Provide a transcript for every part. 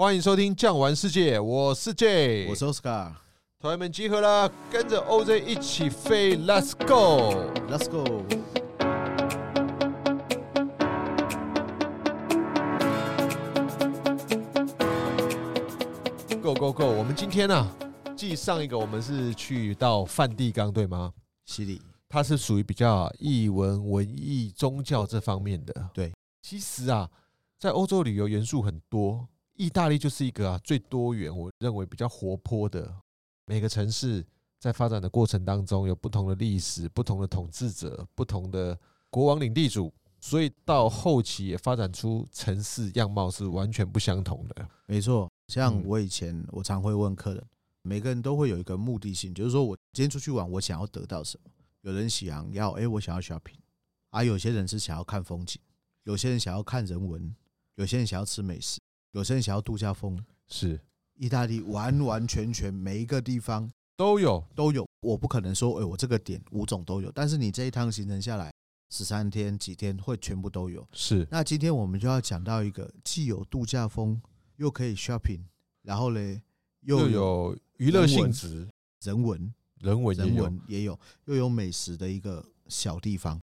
欢迎收听《酱玩世界》，我是 J，我是 Oscar，团员们集合啦，跟着 OZ 一起飞，Let's go，Let's go。Go Go Go！我们今天呢、啊，继上一个我们是去到梵蒂冈，对吗？西里，它是属于比较艺文、文艺、宗教这方面的。对，其实啊，在欧洲旅游元素很多。意大利就是一个啊最多元，我认为比较活泼的。每个城市在发展的过程当中，有不同的历史、不同的统治者、不同的国王领地主，所以到后期也发展出城市样貌是完全不相同的。没错，像我以前我常会问客人，每个人都会有一个目的性，就是说我今天出去玩，我想要得到什么？有人想要，哎，我想要 shopping，啊，有些人是想要看风景，有些人想要看人文，有些人想要吃美食。有些人想要度假风，是意大利完完全全每一个地方都有都有。我不可能说，哎，我这个点五种都有。但是你这一趟行程下来十三天几天会全部都有。是。那今天我们就要讲到一个既有度假风，又可以 shopping，然后呢又有娱乐性质、人文、人文、人文也有，又有美食的一个小地方。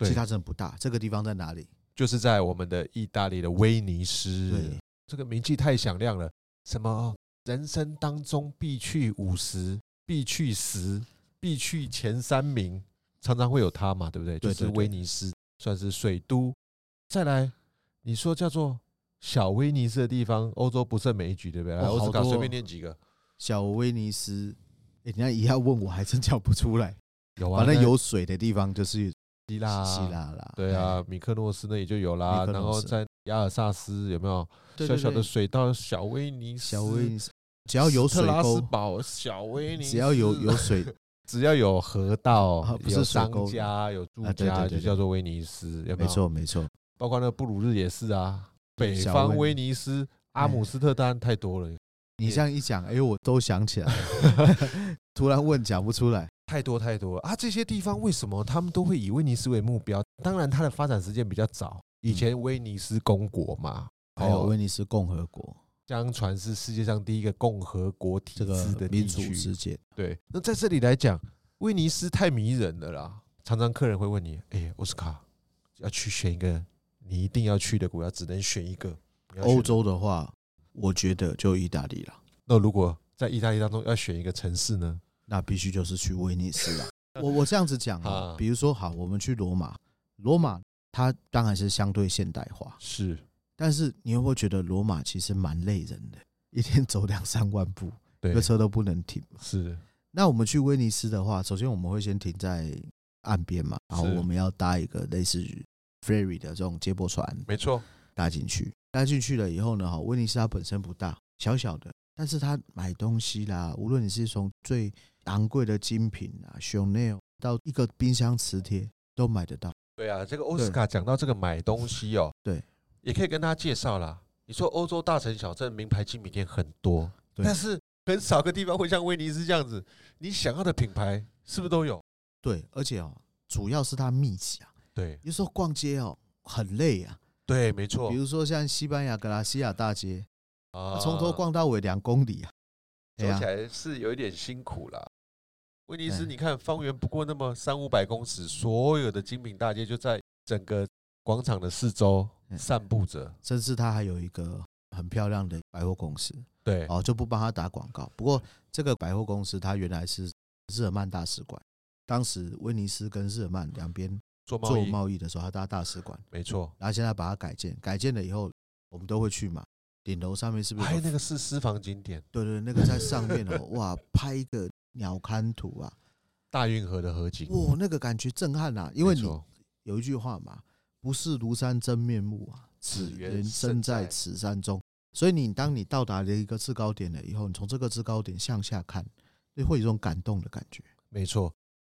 其他真的不大。这个地方在哪里？就是在我们的意大利的威尼斯。对。这个名气太响亮了，什么人生当中必去五十、必去十、必去前三名，常常会有他嘛，对不对？就是威尼斯算是水都。再来，你说叫做小威尼斯的地方，欧洲不胜枚举，对不对？来，奥斯卡随便念几个。小威尼斯，人家一要问我还真叫不出来。有啊，反正有水的地方就是希腊，希腊啦。对啊，米克诺斯那里就有啦。然后在亚尔萨斯有没有？小小的水道，小威尼斯，小威尼斯，只要有水沟，小威尼斯，只要有有水，只要有河道，不是商家有住家，就叫做威尼斯，有没错没错，包括那个布鲁日也是啊，北方威尼斯，阿姆斯特丹太多了。你这样一讲，哎，我都想起来了 突然问讲不出来，太多太多了啊！这些地方为什么他们都会以威尼斯为目标？当然，它的发展时间比较早，以前威尼斯公国嘛。还有威尼斯共和国，相传是世界上第一个共和国体制的民主世界。对，那在这里来讲，威尼斯太迷人了啦。常常客人会问你：“哎，奥斯卡，要去选一个你一定要去的国家，只能选一个。欧洲的话，我觉得就意大利了。那如果在意大利当中要选一个城市呢？那必须就是去威尼斯了。我我这样子讲啊，比如说，好，我们去罗马，罗马它当然是相对现代化，是。但是你会不会觉得罗马其实蛮累人的？一天走两三万步，一个车都不能停。是。那我们去威尼斯的话，首先我们会先停在岸边嘛，然后我们要搭一个类似于 ferry 的这种接驳船，没错，搭进去。搭进去了以后呢，哈，威尼斯它本身不大，小小的，但是它买东西啦，无论你是从最昂贵的精品啊，Chanel 到一个冰箱磁铁都买得到。对啊，这个奥斯卡讲到这个买东西哦，对。也可以跟大家介绍啦。你说欧洲大城小镇名牌精品店很多，但是很少个地方会像威尼斯这样子，你想要的品牌是不是都有？对，而且哦，主要是它密集啊。对，有时候逛街哦很累啊。对，没错。比如说像西班牙格拉西亚大街啊，从头逛到尾两公里啊，走起来是有一点辛苦啦。威尼斯，你看方圆不过那么三五百公尺，所有的精品大街就在整个广场的四周。散布着，甚至它还有一个很漂亮的百货公司，对，哦，就不帮他打广告。不过这个百货公司，它原来是日耳曼大使馆。当时威尼斯跟日耳曼两边做贸易的时候，他当大使馆，没错。然后现在把它改建，改建了以后，我们都会去嘛。顶楼上面是不是还有那个是私房景点？对对，那个在上面哦，哇，拍一个鸟瞰图啊，大运河的河景，哇，那个感觉震撼啊！因为你有一句话嘛。不是庐山真面目啊，只缘身在此山中。所以你当你到达了一个制高点了以后，你从这个制高点向下看，就会有一种感动的感觉。没错，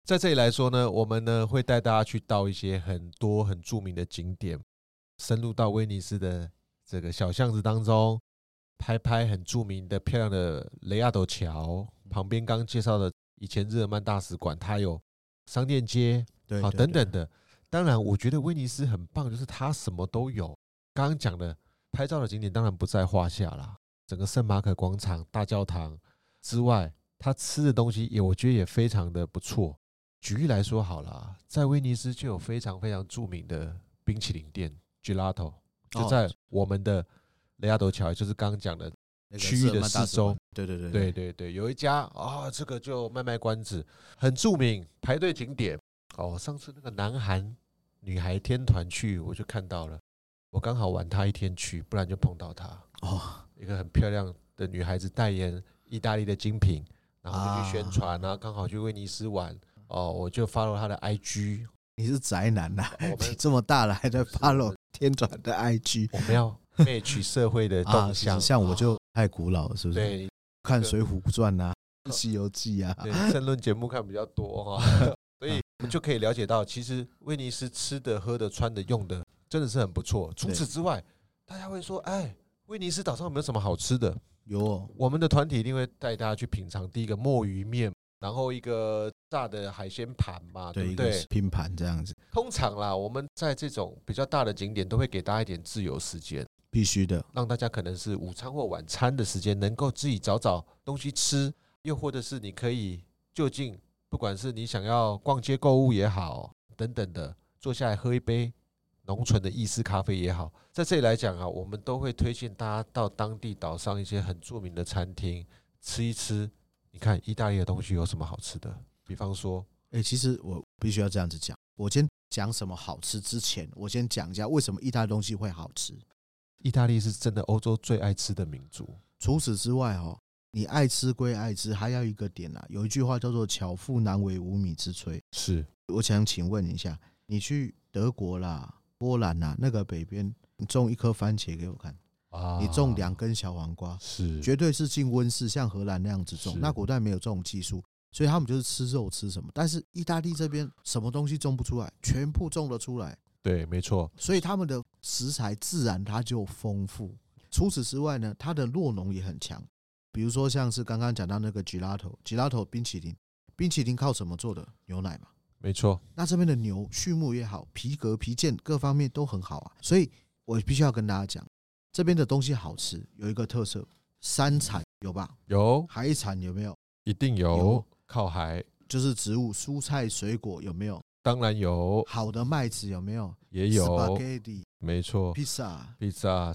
在这里来说呢，我们呢会带大家去到一些很多很著名的景点，深入到威尼斯的这个小巷子当中，拍拍很著名的漂亮的雷亚斗桥旁边，刚介绍的以前日耳曼大使馆，它有商店街，对，好等等的。当然，我觉得威尼斯很棒，就是它什么都有。刚刚讲的拍照的景点当然不在话下啦。整个圣马可广场、大教堂之外，它吃的东西也我觉得也非常的不错。举例来说好了，在威尼斯就有非常非常著名的冰淇淋店 Gelato，就在我们的雷亚德桥，就是刚刚讲的区域的四周。对对对对对对，有一家啊，这个就卖卖关子，很著名，排队景点。哦，上次那个南韩女孩天团去，我就看到了，我刚好晚她一天去，不然就碰到她。哦，一个很漂亮的女孩子代言意大利的精品，然后就去宣传，然后刚好去威尼斯玩。哦，我就 follow 他的 IG。你是宅男呐、啊？我们这么大了还在 follow 天团的 IG？我们要 match 社会的动向、啊。像我就太古老了，是不是？对，看《水浒传》呐，《西游记》啊，对，政论节目看比较多哈，所以我们就可以了解到，其实威尼斯吃的、喝的、穿的、用的，真的是很不错。除此之外，大家会说，哎，威尼斯岛上有没有什么好吃的？有、哦，我们的团体一定会带大家去品尝第一个墨鱼面。然后一个炸的海鲜盘嘛，对不对？拼盘这样子。通常啦，我们在这种比较大的景点都会给大家一点自由时间，必须的，让大家可能是午餐或晚餐的时间，能够自己找找东西吃，又或者是你可以就近，不管是你想要逛街购物也好，等等的，坐下来喝一杯浓醇的意式咖啡也好，在这里来讲啊，我们都会推荐大家到当地岛上一些很著名的餐厅吃一吃。你看意大利的东西有什么好吃的？比方说，哎，其实我必须要这样子讲。我先讲什么好吃之前，我先讲一下为什么意大利东西会好吃。意大利是真的欧洲最爱吃的民族。除此之外，哈，你爱吃归爱吃，还要一个点啊。有一句话叫做“巧妇难为无米之炊”。是，我想请问一下，你去德国啦、波兰啦，那个北边，你种一颗番茄给我看。啊！你种两根小黄瓜是，绝对是进温室，像荷兰那样子种。那古代没有这种技术，所以他们就是吃肉吃什么。但是意大利这边什么东西种不出来，全部种得出来。对，没错。所以他们的食材自然它就丰富。除此之外呢，它的酪农也很强。比如说像是刚刚讲到那个 gelato，gelato 冰淇淋，冰淇淋靠什么做的？牛奶嘛。没错。那这边的牛畜牧也好，皮革皮件各方面都很好啊。所以我必须要跟大家讲。这边的东西好吃，有一个特色，山产有吧？有海产有没有？一定有，有靠海就是植物、蔬菜、水果有没有？当然有。好的麦子有没有？也有。Spaghetti，没错。披萨，披萨，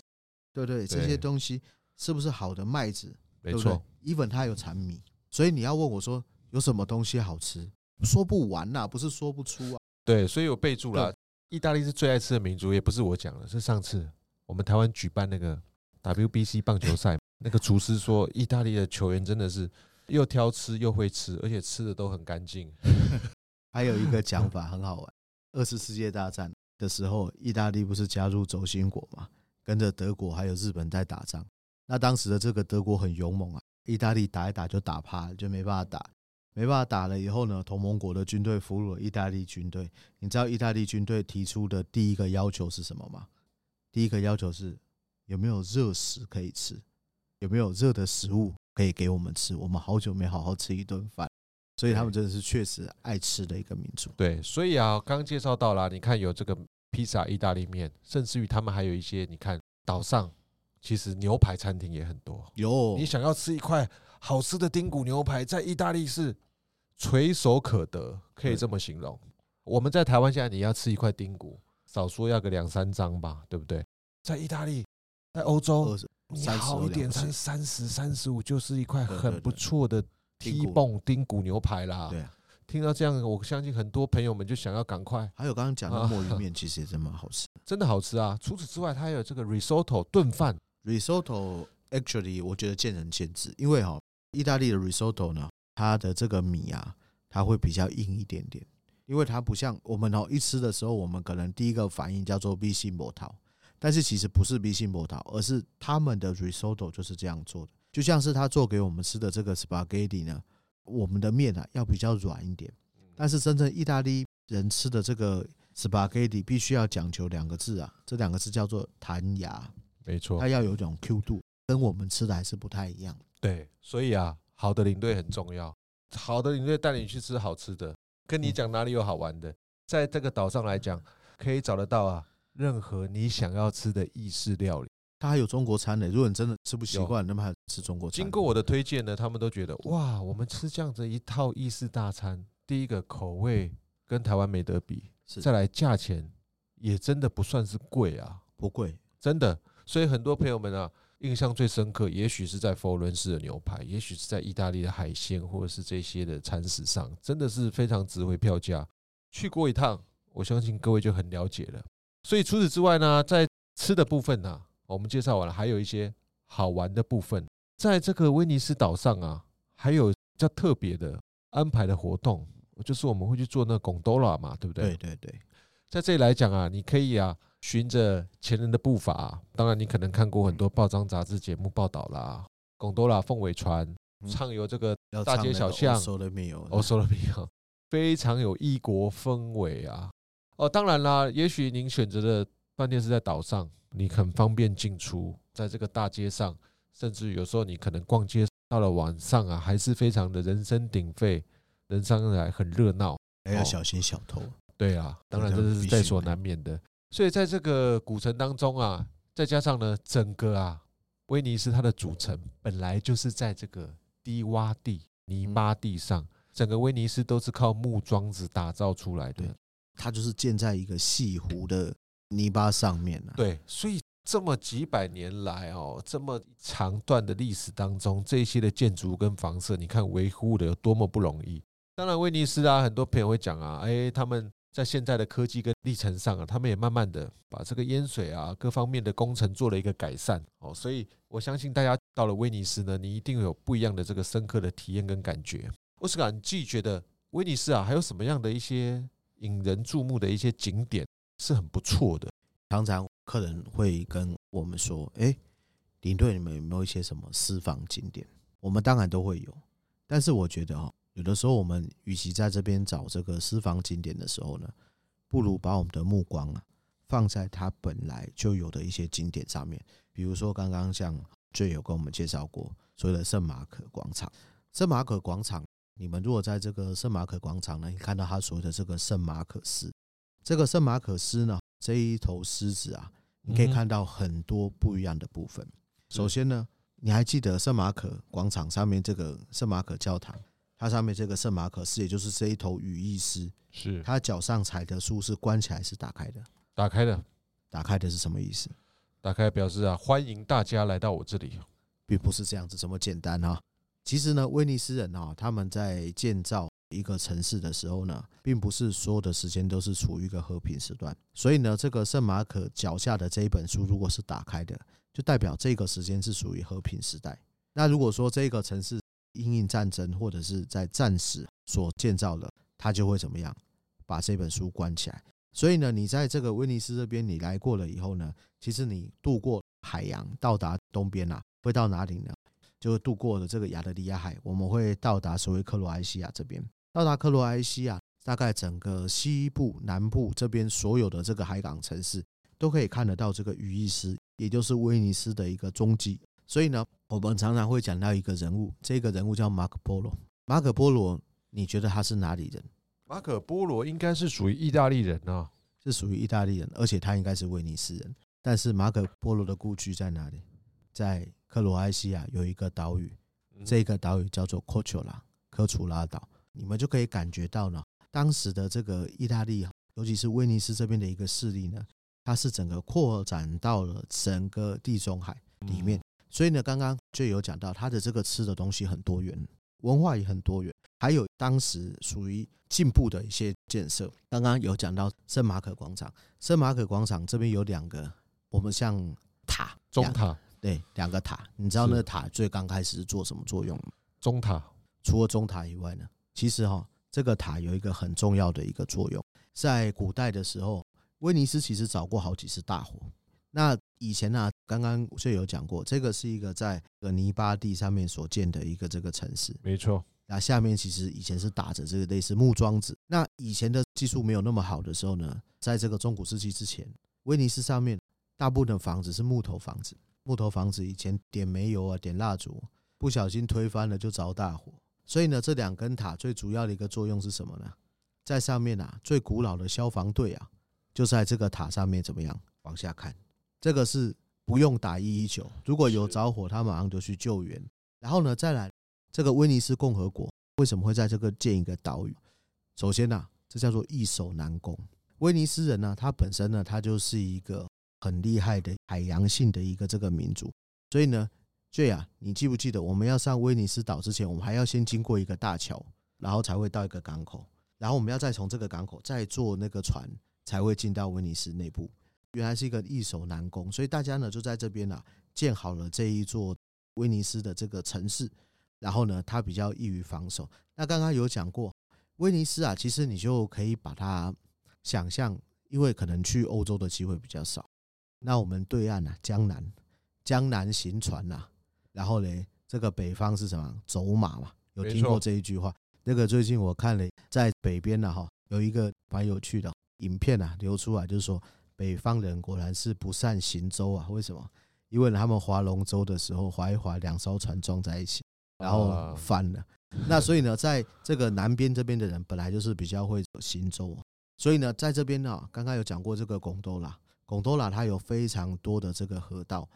对对，这些东西是不是好的麦子？没错。even 它有产米，所以你要问我说有什么东西好吃，说不完呐，不是说不出啊。对，所以我备注了，意大利是最爱吃的民族，也不是我讲的，是上次。我们台湾举办那个 WBC 棒球赛，那个厨师说，意大利的球员真的是又挑吃又会吃，而且吃的都很干净。还有一个讲法很好玩，二次世界大战的时候，意大利不是加入轴心国嘛，跟着德国还有日本在打仗。那当时的这个德国很勇猛啊，意大利打一打就打趴了，就没办法打，没办法打了以后呢，同盟国的军队俘虏了意大利军队。你知道意大利军队提出的第一个要求是什么吗？第一个要求是有没有热食可以吃，有没有热的食物可以给我们吃？我们好久没好好吃一顿饭，所以他们真的是确实爱吃的一个民族。对，所以啊，刚介绍到了，你看有这个披萨、意大利面，甚至于他们还有一些，你看岛上其实牛排餐厅也很多。有，你想要吃一块好吃的丁骨牛排，在意大利是垂手可得，可以这么形容。我们在台湾现在你要吃一块丁骨。少说要个两三张吧，对不对？在意大利，在欧洲，你好一点才三十、三十五，就是一块很不错的 T-bone 丁骨牛排啦。对，听到这样，我相信很多朋友们就想要赶快。还有刚刚讲的墨鱼面，其实也真蛮好吃，真的好吃啊！除此之外，它还有这个 risotto 炖饭。risotto actually 我觉得见仁见智，因为哈，意大利的 risotto 呢，它的这个米啊，它会比较硬一点点。因为它不像我们哦，一吃的时候，我们可能第一个反应叫做 B C 波涛，但是其实不是 B C 波涛，而是他们的 risotto 就是这样做的，就像是他做给我们吃的这个 spaghetti 呢，我们的面啊要比较软一点，但是真正意大利人吃的这个 spaghetti 必须要讲求两个字啊，这两个字叫做弹牙，没错，它要有一种 Q 度，跟我们吃的还是不太一样。对，所以啊，好的领队很重要，好的领队带你去吃好吃的。跟你讲哪里有好玩的，在这个岛上来讲，可以找得到啊，任何你想要吃的意式料理，它还有中国餐呢。如果你真的吃不习惯，那么还吃中国餐。经过我的推荐呢，他们都觉得哇，我们吃这样子一套意式大餐，第一个口味跟台湾没得比，再来价钱也真的不算是贵啊，不贵，真的。所以很多朋友们啊，印象最深刻，也许是在佛罗伦斯的牛排，也许是在意大利的海鲜，或者是这些的餐食上，真的是非常值回票价。去过一趟，我相信各位就很了解了。所以除此之外呢，在吃的部分呢，我们介绍完了，还有一些好玩的部分。在这个威尼斯岛上啊，还有比较特别的安排的活动，就是我们会去做那贡多拉嘛，对不对？对对对，在这里来讲啊，你可以啊，循着前人的步伐。当然，你可能看过很多报章杂志节目报道啦，贡多拉凤尾船畅游这个大街小巷，欧了没有？欧收了没有？非常有异国氛围啊！哦，当然啦，也许您选择的饭店是在岛上，你很方便进出，在这个大街上，甚至有时候你可能逛街到了晚上啊，还是非常的人声鼎沸，人上来很热闹，还要小心小偷。对啊，当然这是在所难免的。所以在这个古城当中啊，再加上呢，整个啊，威尼斯它的主城本来就是在这个低洼地、泥巴地上，整个威尼斯都是靠木桩子打造出来的。它就是建在一个西湖的泥巴上面啊。对，所以这么几百年来哦，这么长段的历史当中，这些的建筑跟房舍，你看维护的有多么不容易。当然，威尼斯啊，很多朋友会讲啊，哎，他们在现在的科技跟历程上啊，他们也慢慢的把这个淹水啊各方面的工程做了一个改善哦。所以我相信大家到了威尼斯呢，你一定有不一样的这个深刻的体验跟感觉。奥斯卡，你自己觉得威尼斯啊，还有什么样的一些？引人注目的一些景点是很不错的。常常客人会跟我们说：“哎，领队，你们有没有一些什么私房景点？”我们当然都会有，但是我觉得哈，有的时候我们与其在这边找这个私房景点的时候呢，不如把我们的目光啊放在它本来就有的一些景点上面。比如说，刚刚像 J 有跟我们介绍过所谓的圣马可广场，圣马可广场。你们如果在这个圣马可广场呢，你看到他所谓的这个圣马可斯，这个圣马可斯呢，这一头狮子啊，你可以看到很多不一样的部分。首先呢，你还记得圣马可广场上面这个圣马可教堂，它上面这个圣马可狮，也就是这一头羽翼狮，是它脚上踩的书是关起来是打开的？打开的，打开的是什么意思？打开表示啊，欢迎大家来到我这里，并不是这样子这么简单哈。其实呢，威尼斯人啊，他们在建造一个城市的时候呢，并不是所有的时间都是处于一个和平时段。所以呢，这个圣马可脚下的这一本书，如果是打开的，就代表这个时间是属于和平时代。那如果说这个城市因应战争或者是在战时所建造的，它就会怎么样？把这本书关起来。所以呢，你在这个威尼斯这边你来过了以后呢，其实你渡过海洋到达东边啊，会到哪里呢？就渡过了这个亚得里亚海，我们会到达所谓克罗埃西亚这边。到达克罗埃西亚，大概整个西部、南部这边所有的这个海港城市，都可以看得到这个羽翼狮，也就是威尼斯的一个踪迹。所以呢，我们常常会讲到一个人物，这个人物叫马可波罗。马可波罗，你觉得他是哪里人？马可波罗应该是属于意大利人啊，是属于意大利人，而且他应该是威尼斯人。但是马可波罗的故居在哪里？在克罗埃西亚有一个岛屿，这个岛屿叫做科丘拉科楚拉岛。你们就可以感觉到呢，当时的这个意大利，尤其是威尼斯这边的一个势力呢，它是整个扩展到了整个地中海里面。所以呢，刚刚就有讲到，它的这个吃的东西很多元，文化也很多元，还有当时属于进步的一些建设。刚刚有讲到圣马可广场，圣马可广场这边有两个，我们像塔，中塔。对，两个塔，你知道那个塔最刚开始是做什么作用吗？钟塔。除了中塔以外呢，其实哈，这个塔有一个很重要的一个作用，在古代的时候，威尼斯其实找过好几次大火。那以前呢，刚刚就有讲过，这个是一个在个泥巴地上面所建的一个这个城市。没错。那下面其实以前是打着这个类似木桩子。那以前的技术没有那么好的时候呢，在这个中古世纪之前，威尼斯上面大部分的房子是木头房子。木头房子以前点煤油啊，点蜡烛，不小心推翻了就着大火。所以呢，这两根塔最主要的一个作用是什么呢？在上面啊，最古老的消防队啊，就在这个塔上面怎么样往下看？这个是不用打一一九，如果有着火，他马上就去救援。然后呢，再来这个威尼斯共和国为什么会在这个建一个岛屿？首先呢、啊，这叫做易守难攻。威尼斯人呢，他本身呢，他就是一个很厉害的海洋性的一个这个民族，所以呢，Jay 啊，你记不记得我们要上威尼斯岛之前，我们还要先经过一个大桥，然后才会到一个港口，然后我们要再从这个港口再坐那个船，才会进到威尼斯内部。原来是一个易守难攻，所以大家呢就在这边、啊、建好了这一座威尼斯的这个城市，然后呢它比较易于防守。那刚刚有讲过，威尼斯啊，其实你就可以把它想象，因为可能去欧洲的机会比较少。那我们对岸啊，江南，江南行船呐、啊，然后嘞，这个北方是什么？走马嘛，有听过这一句话？那个最近我看了，在北边呢，哈，有一个蛮有趣的影片啊，流出来，就是说。北方人果然是不善行舟啊？为什么？因为他们划龙舟的时候，划一划，两艘船撞在一起，然后翻了。那所以呢，在这个南边这边的人本来就是比较会行舟，所以呢，在这边呢，刚刚有讲过这个贡多拉，贡多拉它有非常多的这个河道，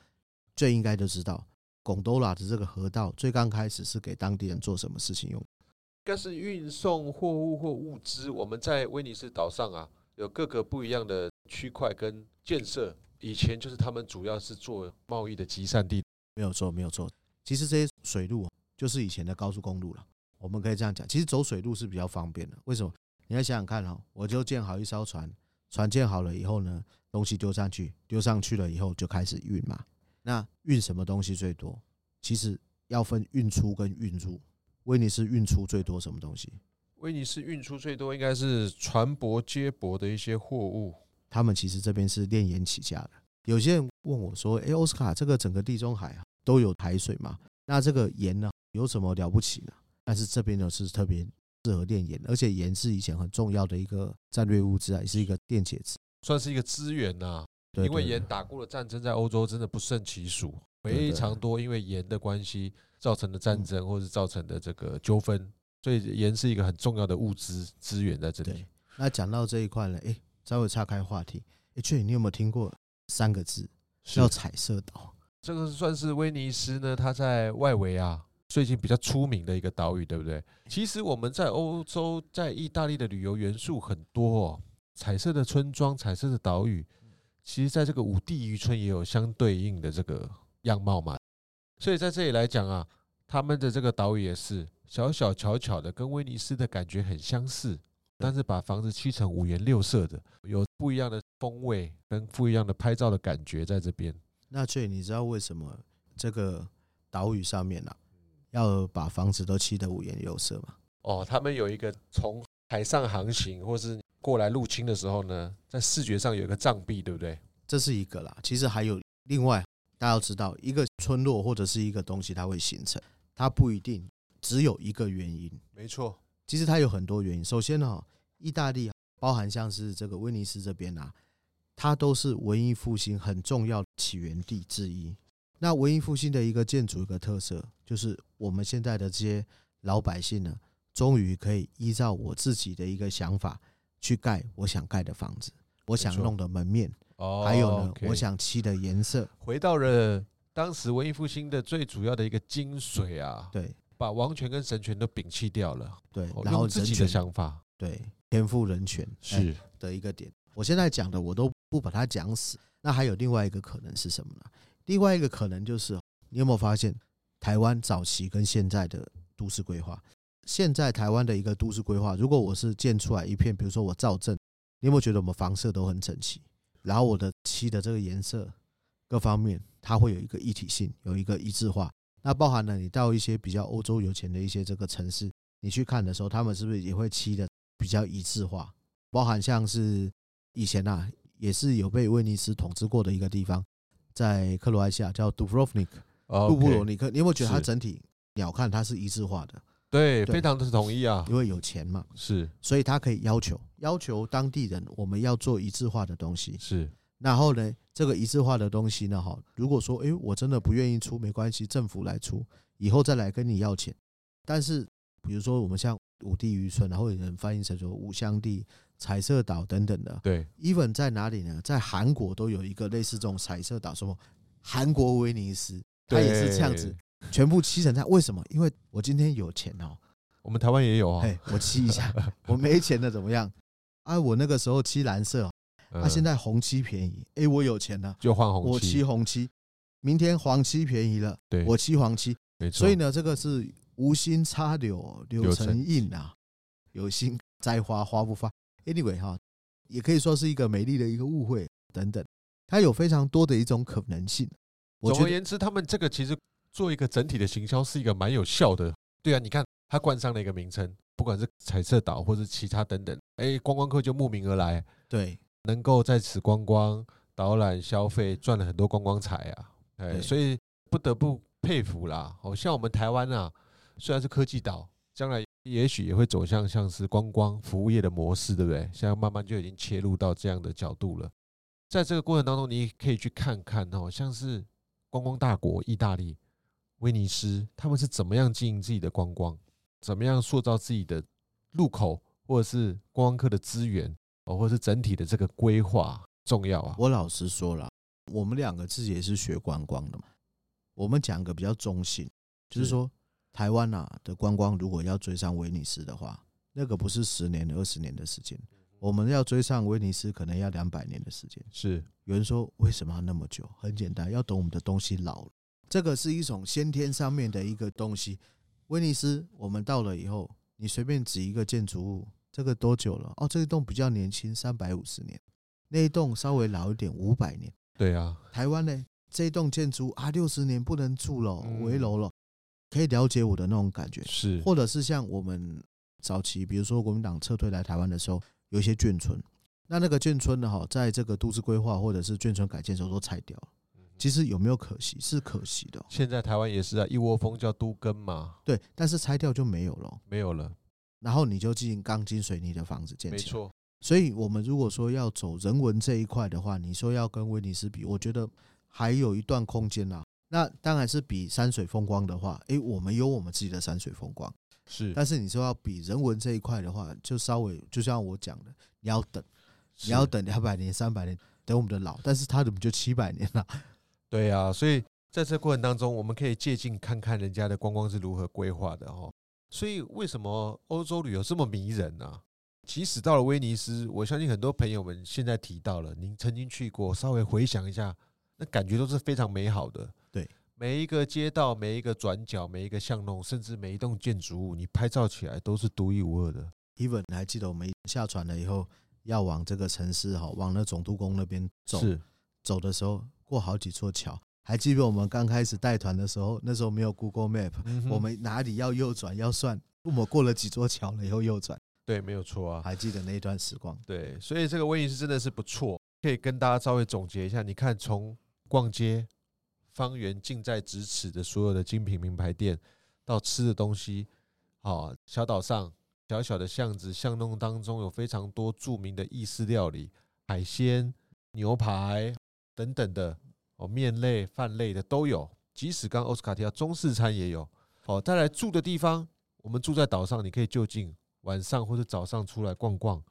最应该就知道，贡多拉的这个河道最刚开始是给当地人做什么事情用？应该是运送货物或物资。我们在威尼斯岛上啊，有各个不一样的。区块跟建设，以前就是他们主要是做贸易的集散地，没有错，没有错。其实这些水路就是以前的高速公路了，我们可以这样讲。其实走水路是比较方便的，为什么？你要想想看哦，我就建好一艘船，船建好了以后呢，东西丢上去，丢上去了以后就开始运嘛。那运什么东西最多？其实要分运出跟运入。威尼斯运出最多什么东西？威尼斯运出最多应该是船舶接驳的一些货物。他们其实这边是炼盐起家的。有些人问我说：“哎，奥斯卡，这个整个地中海啊都有海水嘛？那这个盐呢，有什么了不起呢？”但是这边呢是特别适合炼盐，而且盐是以前很重要的一个战略物资啊，也是一个电解质，算是一个资源呐。因为盐打过的战争在欧洲真的不胜其数，非常多因为盐的关系造成的战争或是造成的这个纠纷，所以盐是一个很重要的物资资源在这里。那讲到这一块呢，哎。稍微岔开话题，哎，确，你有没有听过三个字叫彩色岛？这个算是威尼斯呢，它在外围啊，最近比较出名的一个岛屿，对不对？其实我们在欧洲，在意大利的旅游元素很多哦，彩色的村庄、彩色的岛屿，其实在这个五地渔村也有相对应的这个样貌嘛。所以在这里来讲啊，他们的这个岛屿也是小小巧巧的，跟威尼斯的感觉很相似。但是把房子漆成五颜六色的，有不一样的风味跟不一样的拍照的感觉在这边。那翠，你知道为什么这个岛屿上面啊，要把房子都漆得五颜六色吗？哦，他们有一个从海上航行或是过来入侵的时候呢，在视觉上有一个障壁，对不对？这是一个啦。其实还有另外，大家要知道，一个村落或者是一个东西，它会形成，它不一定只有一个原因。没错。其实它有很多原因。首先呢，意大利包含像是这个威尼斯这边啊，它都是文艺复兴很重要的起源地之一。那文艺复兴的一个建筑一个特色，就是我们现在的这些老百姓呢，终于可以依照我自己的一个想法去盖我想盖的房子，我想弄的门面，还有呢，我想漆的颜色，回到了当时文艺复兴的最主要的一个精髓啊。对。把王权跟神权都摒弃掉了，对，然后自己的想法，对，天赋人权是的一个点。我现在讲的我都不把它讲死。那还有另外一个可能是什么呢？另外一个可能就是，你有没有发现台湾早期跟现在的都市规划？现在台湾的一个都市规划，如果我是建出来一片，比如说我造镇，你有没有觉得我们房舍都很整齐？然后我的漆的这个颜色各方面，它会有一个一体性，有一个一致化。那包含了你到一些比较欧洲有钱的一些这个城市，你去看的时候，他们是不是也会漆的比较一致化？包含像是以前啊，也是有被威尼斯统治过的一个地方，在克罗埃西亚叫杜布罗夫尼克，杜布罗尼克，你有没有觉得它整体鸟瞰它是一致化的？对，非常的同意啊，因为有钱嘛，是，所以他可以要求要求当地人，我们要做一致化的东西，是。然后呢，这个一致化的东西呢，哈，如果说，哎，我真的不愿意出，没关系，政府来出，以后再来跟你要钱。但是，比如说我们像五地渔村，然后有人翻译成说五香地、彩色岛等等的。对，even 在哪里呢？在韩国都有一个类似这种彩色岛，什么韩国威尼斯，它也是这样子，全部漆成这样。为什么？因为我今天有钱哦。我们台湾也有啊。哎，我漆一下。我没钱的怎么样？啊，我那个时候漆蓝色，啊，现在红漆便宜。哎，我有钱了，就换红漆。我漆红漆。明天黄漆便宜了，对，我漆黄漆。没错。所以呢，这个是无心插柳，柳成荫啊。有心栽花花不发。Anyway 哈，也可以说是一个美丽的一个误会等等。它有非常多的一种可能性。总而言之，他们这个其实做一个整体的行销是一个蛮有效的。对啊，你看它冠上了一个名称，不管是彩色岛或是其他等等，哎，观光客就慕名而来。对，能够在此观光、导览、消费，赚了很多观光财啊。哎，所以不得不佩服啦。好像我们台湾啊，虽然是科技岛，将来也许也会走向像是观光服务业的模式，对不对？现在慢慢就已经切入到这样的角度了。在这个过程当中，你可以去看看哦，像是观光大国意大利、威尼斯，他们是怎么样经营自己的观光，怎么样塑造自己的入口，或者是观光客的资源，哦，或者是整体的这个规划重要啊。我老实说了，我们两个自己也是学观光的嘛，我们讲个比较中性，就是说台湾啊的观光如果要追上威尼斯的话，那个不是十年、二十年的时间。我们要追上威尼斯，可能要两百年的时间。是有人说，为什么要那么久？很简单，要等我们的东西老了。这个是一种先天上面的一个东西。威尼斯，我们到了以后，你随便指一个建筑物，这个多久了？哦，这一栋比较年轻，三百五十年；那一栋稍微老一点，五百年。对啊，台湾呢，这一栋建筑啊，六十年不能住了，危楼了。可以了解我的那种感觉，是，或者是像我们早期，比如说国民党撤退来台湾的时候。有一些眷村，那那个眷村呢？哈，在这个都市规划或者是眷村改建的时候都拆掉了。其实有没有可惜？是可惜的。现在台湾也是啊，一窝蜂叫都更嘛。对，但是拆掉就没有了，没有了。然后你就进钢筋水泥的房子建起来。没错。所以我们如果说要走人文这一块的话，你说要跟威尼斯比，我觉得还有一段空间啊。那当然是比山水风光的话，诶，我们有我们自己的山水风光。是，但是你说要比人文这一块的话，就稍微就像我讲的，你要等，你要等两百年、三百年，等我们的老，但是他怎么就七百年了？对呀，所以在这过程当中，我们可以借镜看看人家的观光是如何规划的哦。所以为什么欧洲旅游这么迷人呢？即使到了威尼斯，我相信很多朋友们现在提到了，您曾经去过，稍微回想一下，那感觉都是非常美好的。对。每一个街道、每一个转角、每一个巷弄，甚至每一栋建筑物，你拍照起来都是独一无二的。Even 你还记得我们下船了以后，要往这个城市哈，往那总督宫那边走，是走的时候过好几座桥。还记得我们刚开始带团的时候，那时候没有 Google Map，我们哪里要右转要算，我们过了几座桥了以后右转。对，没有错啊。还记得那一段时光。对，所以这个威尼斯真的是不错，可以跟大家稍微总结一下。你看，从逛街。方圆近在咫尺的所有的精品名牌店，到吃的东西，好，小岛上小小的巷子巷弄当中有非常多著名的意式料理、海鲜、牛排等等的哦，面类、饭类的都有。即使刚奥斯卡提到中式餐也有。好，再来住的地方，我们住在岛上，你可以就近晚上或者早上出来逛逛，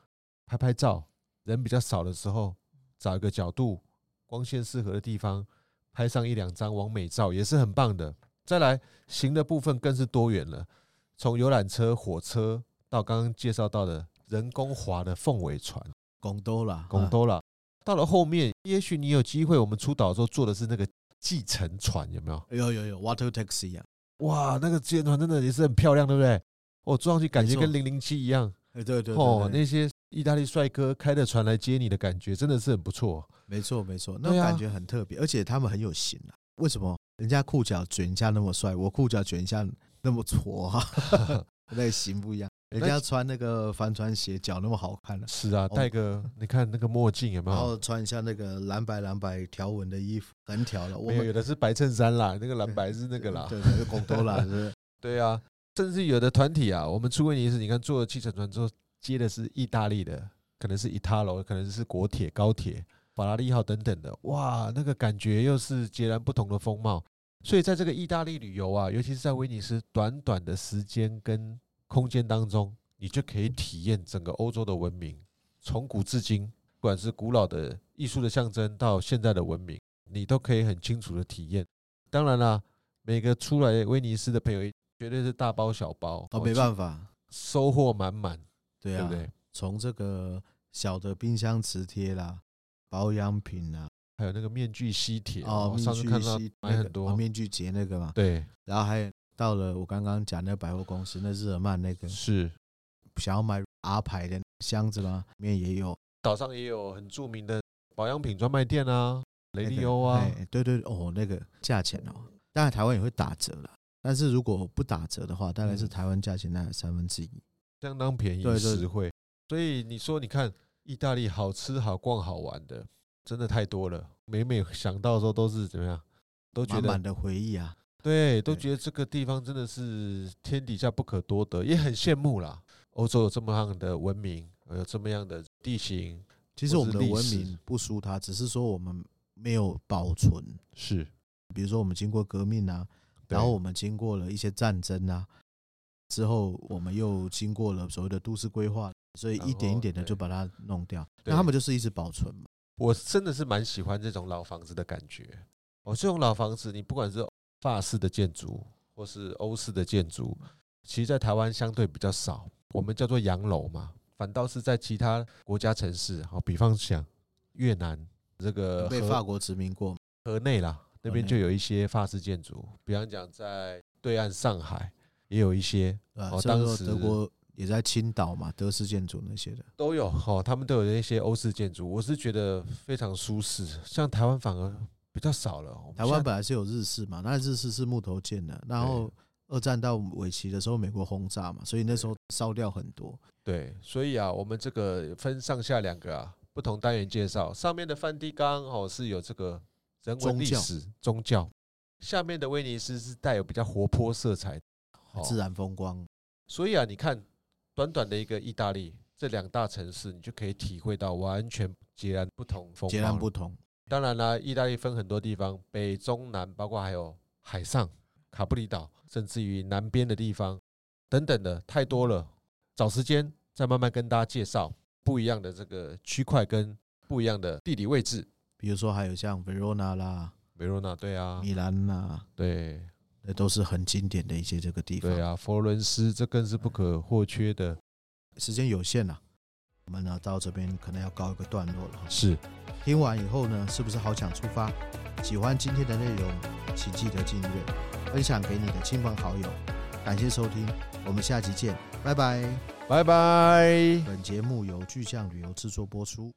拍拍照。人比较少的时候，找一个角度，光线适合的地方。拍上一两张完美照也是很棒的。再来行的部分更是多元了，从游览车、火车到刚刚介绍到的人工划的凤尾船，拱多了，拱多了。到了后面，也许你有机会，我们出岛的时候坐的是那个计程船，有没有？有有有，Water Taxi 啊！哇，那个计程船真的也是很漂亮，对不对？我坐上去感觉跟零零七一样。哎，对对哦，那些意大利帅哥开着船来接你的感觉，真的是很不错。没错没错，那种感觉很特别，而且他们很有型啊。为什么人家裤脚卷一下那么帅，我裤脚卷一下那么挫哈？那个型不一样。人家穿那个帆船鞋，脚那么好看呢。是啊，戴个你看那个墨镜有没有？然后穿一下那个蓝白蓝白条纹的衣服，横条了。我有，有的是白衬衫啦，那个蓝白是那个啦。对对，拱多啦，是不是？对啊，甚至有的团体啊，我们出威尼斯，你看坐了计程船之后，接的是意大利的，可能是伊塔罗，可能是国铁、高铁。法拉利号等等的，哇，那个感觉又是截然不同的风貌。所以在这个意大利旅游啊，尤其是在威尼斯，短短的时间跟空间当中，你就可以体验整个欧洲的文明，从古至今，不管是古老的艺术的象征，到现在的文明，你都可以很清楚的体验。当然啦，每个出来威尼斯的朋友绝对是大包小包，哦，没办法，收获满满，对啊，对？不对？从这个小的冰箱磁贴啦，保养品啦，还有那个面具吸铁哦，我上次看到买很多、那个哦、面具节那个嘛，对，然后还有到了我刚刚讲那个百货公司，那日耳曼那个是想要买 R 牌的箱子吗？里面也有，岛上也有很著名的保养品专卖店啊，雷利欧啊，对对哦，那个价钱哦，当然台湾也会打折了，但是如果不打折的话，大概是台湾价钱大概三分之一，相当便宜，实惠。所以你说，你看意大利好吃、好逛、好玩的，真的太多了。每每想到的时候，都是怎么样，都觉得满满的回忆啊。对，都觉得这个地方真的是天底下不可多得，也很羡慕啦。欧洲有这么样的文明，有这么样的地形。其实我们的文明不输它，只是说我们没有保存。是，比如说我们经过革命啊，然后我们经过了一些战争啊，之后我们又经过了所谓的都市规划。所以一点一点的就把它弄掉，那他们就是一直保存嘛。我真的是蛮喜欢这种老房子的感觉。哦，这种老房子，你不管是法式的建筑或是欧式的建筑，其实在台湾相对比较少。我们叫做洋楼嘛，反倒是在其他国家城市，好，比方讲越南这个被法国殖民过，河内啦，那边就有一些法式建筑。比方讲在对岸上海也有一些。哦，当时德国。也在青岛嘛，德式建筑那些的都有哦，他们都有那些欧式建筑，我是觉得非常舒适。像台湾反而比较少了。台湾本来是有日式嘛，那日式是木头建的，然后二战到尾期的时候，美国轰炸嘛，所以那时候烧掉很多。对，所以啊，我们这个分上下两个啊不同单元介绍，上面的梵蒂冈哦是有这个人文历史宗教，下面的威尼斯是带有比较活泼色彩，自然风光。所以啊，你看。短短的一个意大利，这两大城市，你就可以体会到完全截然不同风貌。截然不同。当然啦，意大利分很多地方，北、中、南，包括还有海上卡布里岛，甚至于南边的地方等等的，太多了。找时间再慢慢跟大家介绍不一样的这个区块跟不一样的地理位置。比如说，还有像维罗纳啦，维罗纳对啊，米兰呐，对。那都是很经典的一些这个地方。对啊，佛罗伦斯这更是不可或缺的。时间有限啊，我们呢到这边可能要告一个段落了。是，听完以后呢，是不是好想出发？喜欢今天的内容，请记得订阅、分享给你的亲朋好友。感谢收听，我们下期见，拜拜，拜拜。本节目由巨匠旅游制作播出。